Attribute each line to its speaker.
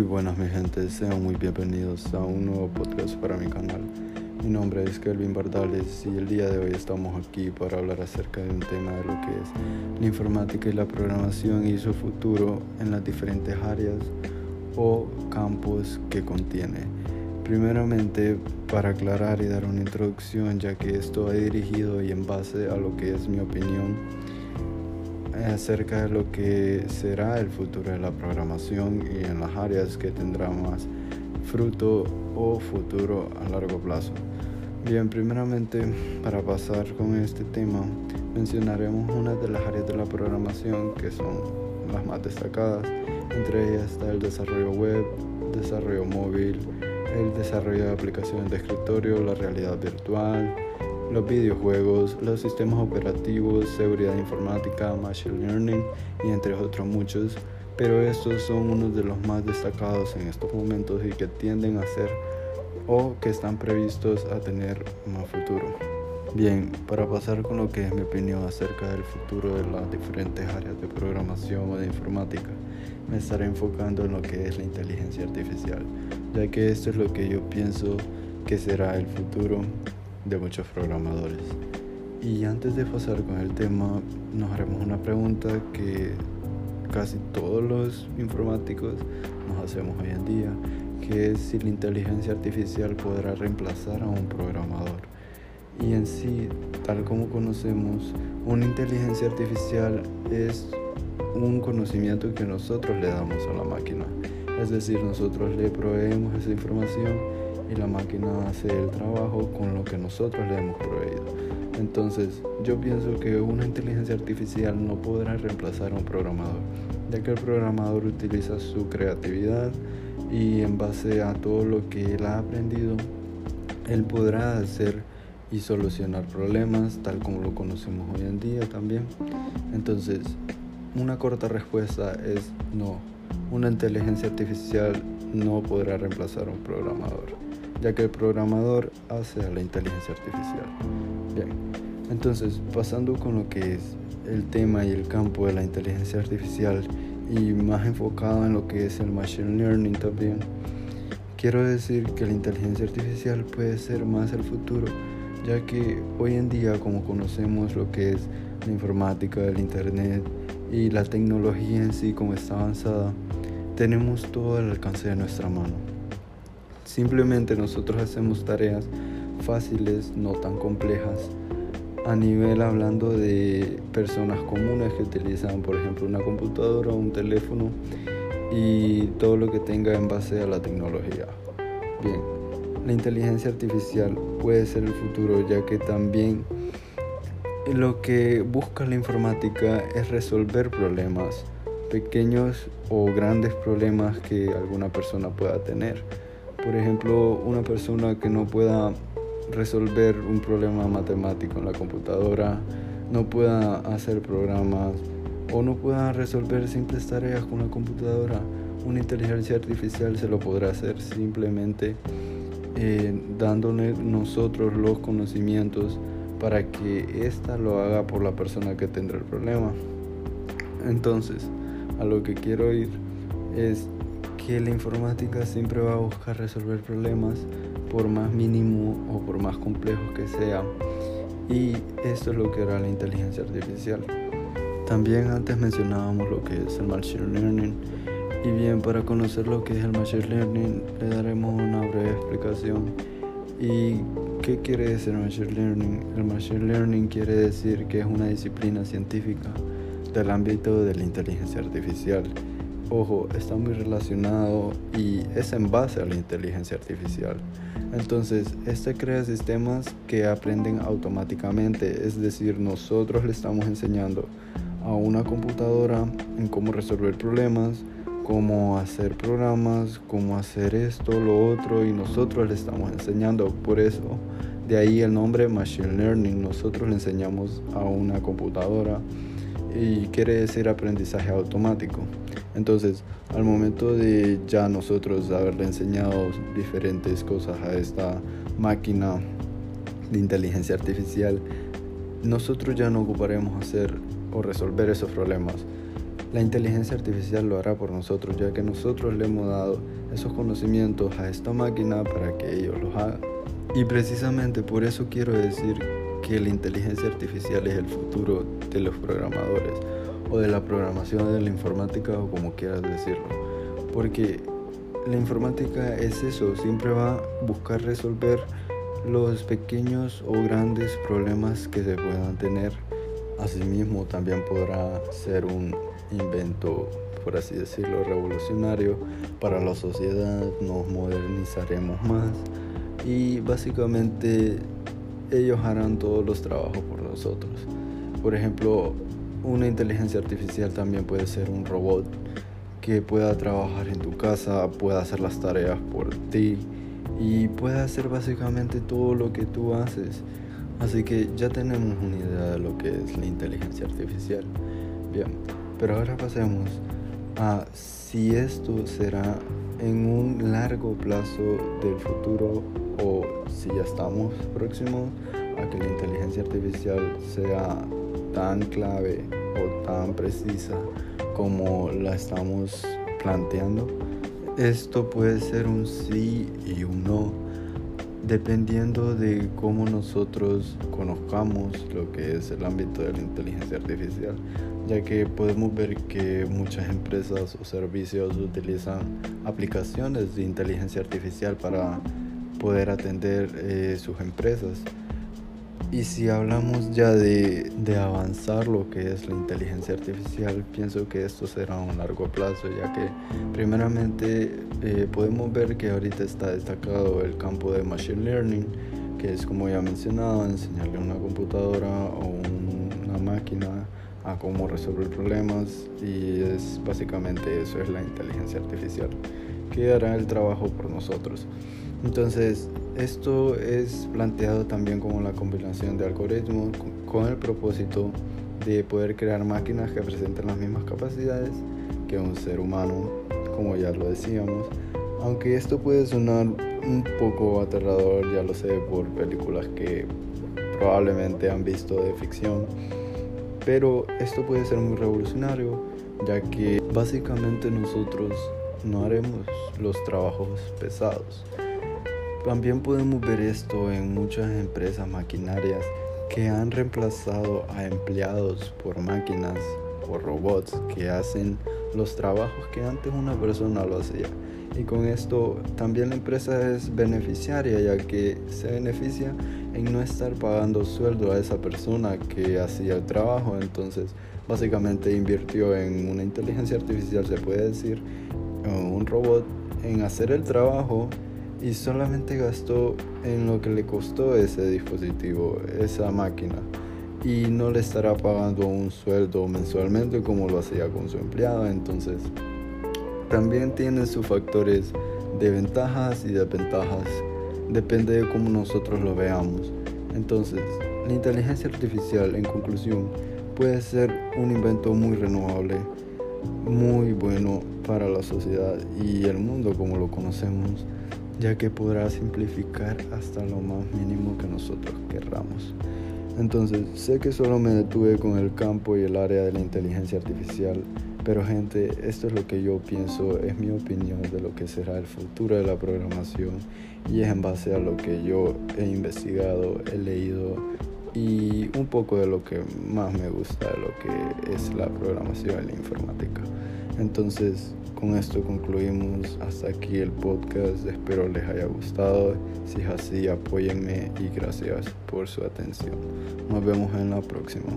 Speaker 1: Muy buenas mi gente, sean muy bienvenidos a un nuevo podcast para mi canal. Mi nombre es Kelvin Bardales y el día de hoy estamos aquí para hablar acerca de un tema de lo que es la informática y la programación y su futuro en las diferentes áreas o campos que contiene. Primeramente, para aclarar y dar una introducción, ya que esto va dirigido y en base a lo que es mi opinión acerca de lo que será el futuro de la programación y en las áreas que tendrá más fruto o futuro a largo plazo. Bien, primeramente para pasar con este tema mencionaremos una de las áreas de la programación que son las más destacadas. Entre ellas está el desarrollo web, desarrollo móvil, el desarrollo de aplicaciones de escritorio, la realidad virtual, los videojuegos, los sistemas operativos, seguridad informática, machine learning y entre otros muchos, pero estos son unos de los más destacados en estos momentos y que tienden a ser o que están previstos a tener más futuro. Bien, para pasar con lo que es mi opinión acerca del futuro de las diferentes áreas de programación o de informática, me estaré enfocando en lo que es la inteligencia artificial, ya que esto es lo que yo pienso que será el futuro de muchos programadores. Y antes de pasar con el tema, nos haremos una pregunta que casi todos los informáticos nos hacemos hoy en día, que es si la inteligencia artificial podrá reemplazar a un programador. Y en sí, tal como conocemos, una inteligencia artificial es un conocimiento que nosotros le damos a la máquina. Es decir, nosotros le proveemos esa información y la máquina hace el trabajo con lo que nosotros le hemos proveído. Entonces, yo pienso que una inteligencia artificial no podrá reemplazar a un programador, ya que el programador utiliza su creatividad y en base a todo lo que él ha aprendido, él podrá hacer y solucionar problemas tal como lo conocemos hoy en día también. Entonces, una corta respuesta es no. Una inteligencia artificial no podrá reemplazar a un programador ya que el programador hace la inteligencia artificial. Bien, entonces pasando con lo que es el tema y el campo de la inteligencia artificial y más enfocado en lo que es el machine learning también, quiero decir que la inteligencia artificial puede ser más el futuro, ya que hoy en día como conocemos lo que es la informática, el internet y la tecnología en sí como está avanzada, tenemos todo al alcance de nuestra mano. Simplemente nosotros hacemos tareas fáciles, no tan complejas, a nivel hablando de personas comunes que utilizan, por ejemplo, una computadora o un teléfono y todo lo que tenga en base a la tecnología. Bien, la inteligencia artificial puede ser el futuro ya que también lo que busca la informática es resolver problemas, pequeños o grandes problemas que alguna persona pueda tener. Por ejemplo, una persona que no pueda resolver un problema matemático en la computadora, no pueda hacer programas o no pueda resolver simples tareas con la computadora, una inteligencia artificial se lo podrá hacer simplemente eh, dándole nosotros los conocimientos para que ésta lo haga por la persona que tendrá el problema. Entonces, a lo que quiero ir es que la informática siempre va a buscar resolver problemas por más mínimo o por más complejos que sea y esto es lo que hará la inteligencia artificial. También antes mencionábamos lo que es el machine learning y bien para conocer lo que es el machine learning le daremos una breve explicación. ¿Y qué quiere decir machine learning? El machine learning quiere decir que es una disciplina científica del ámbito de la inteligencia artificial ojo, está muy relacionado y es en base a la inteligencia artificial. Entonces, este crea sistemas que aprenden automáticamente, es decir, nosotros le estamos enseñando a una computadora en cómo resolver problemas, cómo hacer programas, cómo hacer esto, lo otro, y nosotros le estamos enseñando. Por eso, de ahí el nombre Machine Learning. Nosotros le enseñamos a una computadora y quiere decir aprendizaje automático. Entonces, al momento de ya nosotros haberle enseñado diferentes cosas a esta máquina de inteligencia artificial, nosotros ya no ocuparemos hacer o resolver esos problemas. La inteligencia artificial lo hará por nosotros, ya que nosotros le hemos dado esos conocimientos a esta máquina para que ellos los hagan. Y precisamente por eso quiero decir que la inteligencia artificial es el futuro de los programadores o de la programación de la informática o como quieras decirlo. Porque la informática es eso, siempre va a buscar resolver los pequeños o grandes problemas que se puedan tener. Asimismo, también podrá ser un invento, por así decirlo, revolucionario para la sociedad, nos modernizaremos más y básicamente ellos harán todos los trabajos por nosotros. Por ejemplo, una inteligencia artificial también puede ser un robot que pueda trabajar en tu casa, pueda hacer las tareas por ti y pueda hacer básicamente todo lo que tú haces. Así que ya tenemos una idea de lo que es la inteligencia artificial. Bien, pero ahora pasemos a si esto será en un largo plazo del futuro o si ya estamos próximos a que la inteligencia artificial sea tan clave o tan precisa como la estamos planteando. Esto puede ser un sí y un no, dependiendo de cómo nosotros conozcamos lo que es el ámbito de la inteligencia artificial, ya que podemos ver que muchas empresas o servicios utilizan aplicaciones de inteligencia artificial para poder atender eh, sus empresas. Y si hablamos ya de, de, avanzar lo que es la inteligencia artificial, pienso que esto será a un largo plazo, ya que primeramente eh, podemos ver que ahorita está destacado el campo de Machine Learning, que es como ya mencionado, enseñarle a una computadora o una máquina a cómo resolver problemas y es básicamente eso es la inteligencia artificial, que hará el trabajo por nosotros. Entonces, esto es planteado también como la combinación de algoritmos con el propósito de poder crear máquinas que presenten las mismas capacidades que un ser humano, como ya lo decíamos. Aunque esto puede sonar un poco aterrador, ya lo sé, por películas que probablemente han visto de ficción, pero esto puede ser muy revolucionario, ya que básicamente nosotros no haremos los trabajos pesados también podemos ver esto en muchas empresas maquinarias que han reemplazado a empleados por máquinas o robots que hacen los trabajos que antes una persona lo hacía. Y con esto también la empresa es beneficiaria ya que se beneficia en no estar pagando sueldo a esa persona que hacía el trabajo. Entonces básicamente invirtió en una inteligencia artificial, se puede decir, un robot en hacer el trabajo y solamente gastó en lo que le costó ese dispositivo, esa máquina, y no le estará pagando un sueldo mensualmente como lo hacía con su empleado. Entonces, también tiene sus factores de ventajas y desventajas, depende de cómo nosotros lo veamos. Entonces, la inteligencia artificial, en conclusión, puede ser un invento muy renovable, muy bueno para la sociedad y el mundo como lo conocemos ya que podrá simplificar hasta lo más mínimo que nosotros querramos. Entonces, sé que solo me detuve con el campo y el área de la inteligencia artificial, pero gente, esto es lo que yo pienso, es mi opinión de lo que será el futuro de la programación y es en base a lo que yo he investigado, he leído y un poco de lo que más me gusta de lo que es la programación y la informática. Entonces, con esto concluimos hasta aquí el podcast. Espero les haya gustado. Si es así, apóyenme y gracias por su atención. Nos vemos en la próxima.